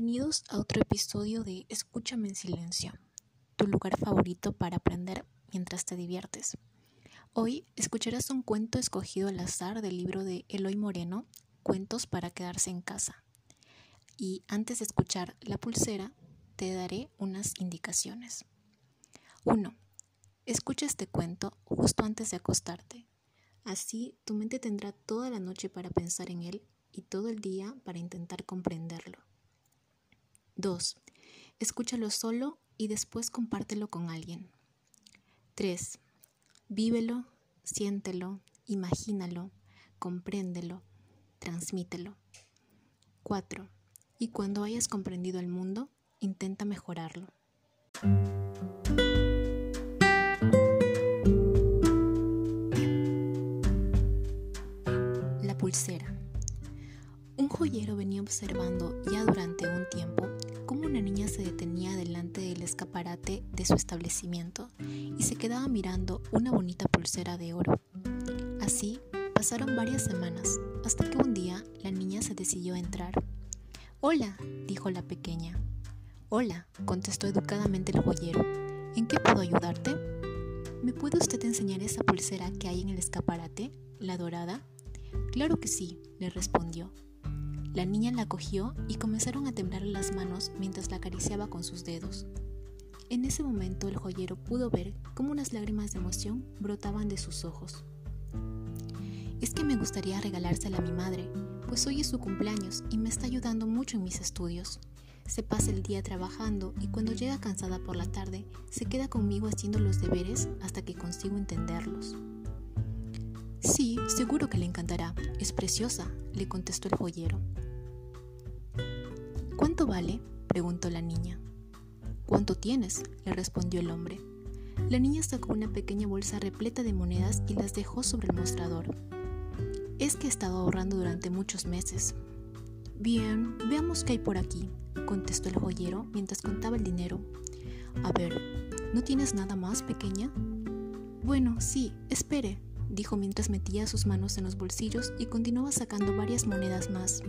Bienvenidos a otro episodio de Escúchame en silencio, tu lugar favorito para aprender mientras te diviertes. Hoy escucharás un cuento escogido al azar del libro de Eloy Moreno, Cuentos para quedarse en casa. Y antes de escuchar la pulsera, te daré unas indicaciones. 1. Escucha este cuento justo antes de acostarte. Así tu mente tendrá toda la noche para pensar en él y todo el día para intentar comprenderlo. 2. Escúchalo solo y después compártelo con alguien. 3. Vívelo, siéntelo, imagínalo, compréndelo, transmítelo. 4. Y cuando hayas comprendido el mundo, intenta mejorarlo. Observando ya durante un tiempo cómo una niña se detenía delante del escaparate de su establecimiento y se quedaba mirando una bonita pulsera de oro. Así pasaron varias semanas hasta que un día la niña se decidió a entrar. Hola, dijo la pequeña. Hola, contestó educadamente el joyero. ¿En qué puedo ayudarte? ¿Me puede usted enseñar esa pulsera que hay en el escaparate, la dorada? Claro que sí, le respondió. La niña la cogió y comenzaron a temblar las manos mientras la acariciaba con sus dedos. En ese momento el joyero pudo ver cómo unas lágrimas de emoción brotaban de sus ojos. Es que me gustaría regalársela a mi madre, pues hoy es su cumpleaños y me está ayudando mucho en mis estudios. Se pasa el día trabajando y cuando llega cansada por la tarde, se queda conmigo haciendo los deberes hasta que consigo entenderlos. Sí, seguro que le encantará. Es preciosa, le contestó el joyero. ¿Cuánto vale? preguntó la niña. ¿Cuánto tienes? le respondió el hombre. La niña sacó una pequeña bolsa repleta de monedas y las dejó sobre el mostrador. Es que he estado ahorrando durante muchos meses. Bien, veamos qué hay por aquí, contestó el joyero mientras contaba el dinero. A ver, ¿no tienes nada más, pequeña? Bueno, sí, espere, dijo mientras metía sus manos en los bolsillos y continuaba sacando varias monedas más.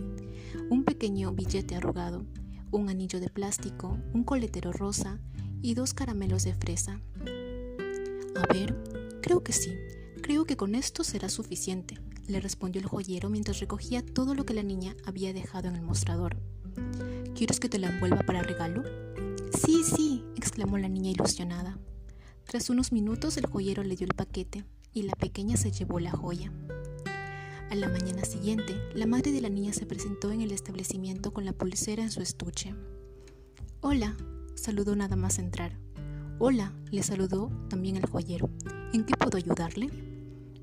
Un pequeño billete arrugado, un anillo de plástico, un coletero rosa y dos caramelos de fresa. A ver, creo que sí, creo que con esto será suficiente, le respondió el joyero mientras recogía todo lo que la niña había dejado en el mostrador. ¿Quieres que te la envuelva para regalo? Sí, sí, exclamó la niña ilusionada. Tras unos minutos el joyero le dio el paquete y la pequeña se llevó la joya. A la mañana siguiente, la madre de la niña se presentó en el establecimiento con la pulsera en su estuche. Hola, saludó nada más entrar. Hola, le saludó también el joyero. ¿En qué puedo ayudarle?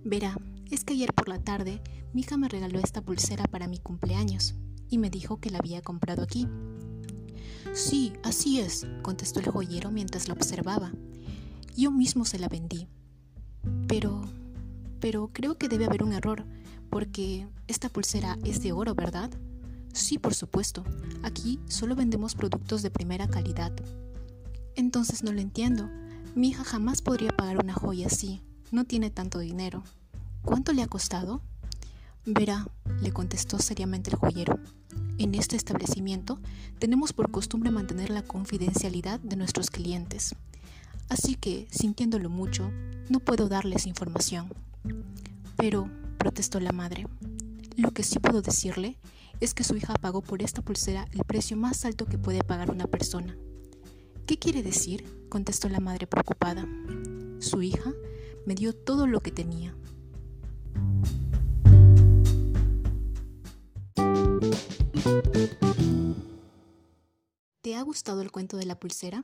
Verá, es que ayer por la tarde mi hija me regaló esta pulsera para mi cumpleaños y me dijo que la había comprado aquí. Sí, así es, contestó el joyero mientras la observaba. Yo mismo se la vendí. Pero, pero creo que debe haber un error, porque esta pulsera es de oro, ¿verdad? Sí, por supuesto. Aquí solo vendemos productos de primera calidad. Entonces no lo entiendo. Mi hija jamás podría pagar una joya así. No tiene tanto dinero. ¿Cuánto le ha costado? Verá, le contestó seriamente el joyero. En este establecimiento tenemos por costumbre mantener la confidencialidad de nuestros clientes. Así que, sintiéndolo mucho, no puedo darles información. Pero, protestó la madre, lo que sí puedo decirle es que su hija pagó por esta pulsera el precio más alto que puede pagar una persona. ¿Qué quiere decir? contestó la madre preocupada. Su hija me dio todo lo que tenía. ¿Te ha gustado el cuento de la pulsera?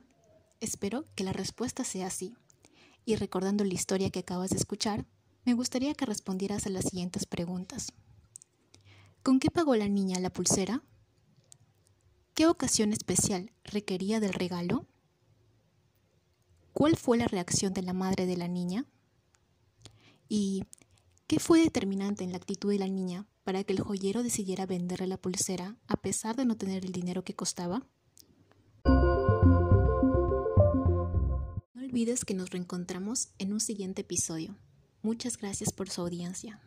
Espero que la respuesta sea sí. Y recordando la historia que acabas de escuchar, me gustaría que respondieras a las siguientes preguntas. ¿Con qué pagó la niña la pulsera? ¿Qué ocasión especial requería del regalo? ¿Cuál fue la reacción de la madre de la niña? ¿Y qué fue determinante en la actitud de la niña para que el joyero decidiera venderle la pulsera a pesar de no tener el dinero que costaba? olvides que nos reencontramos en un siguiente episodio. Muchas gracias por su audiencia.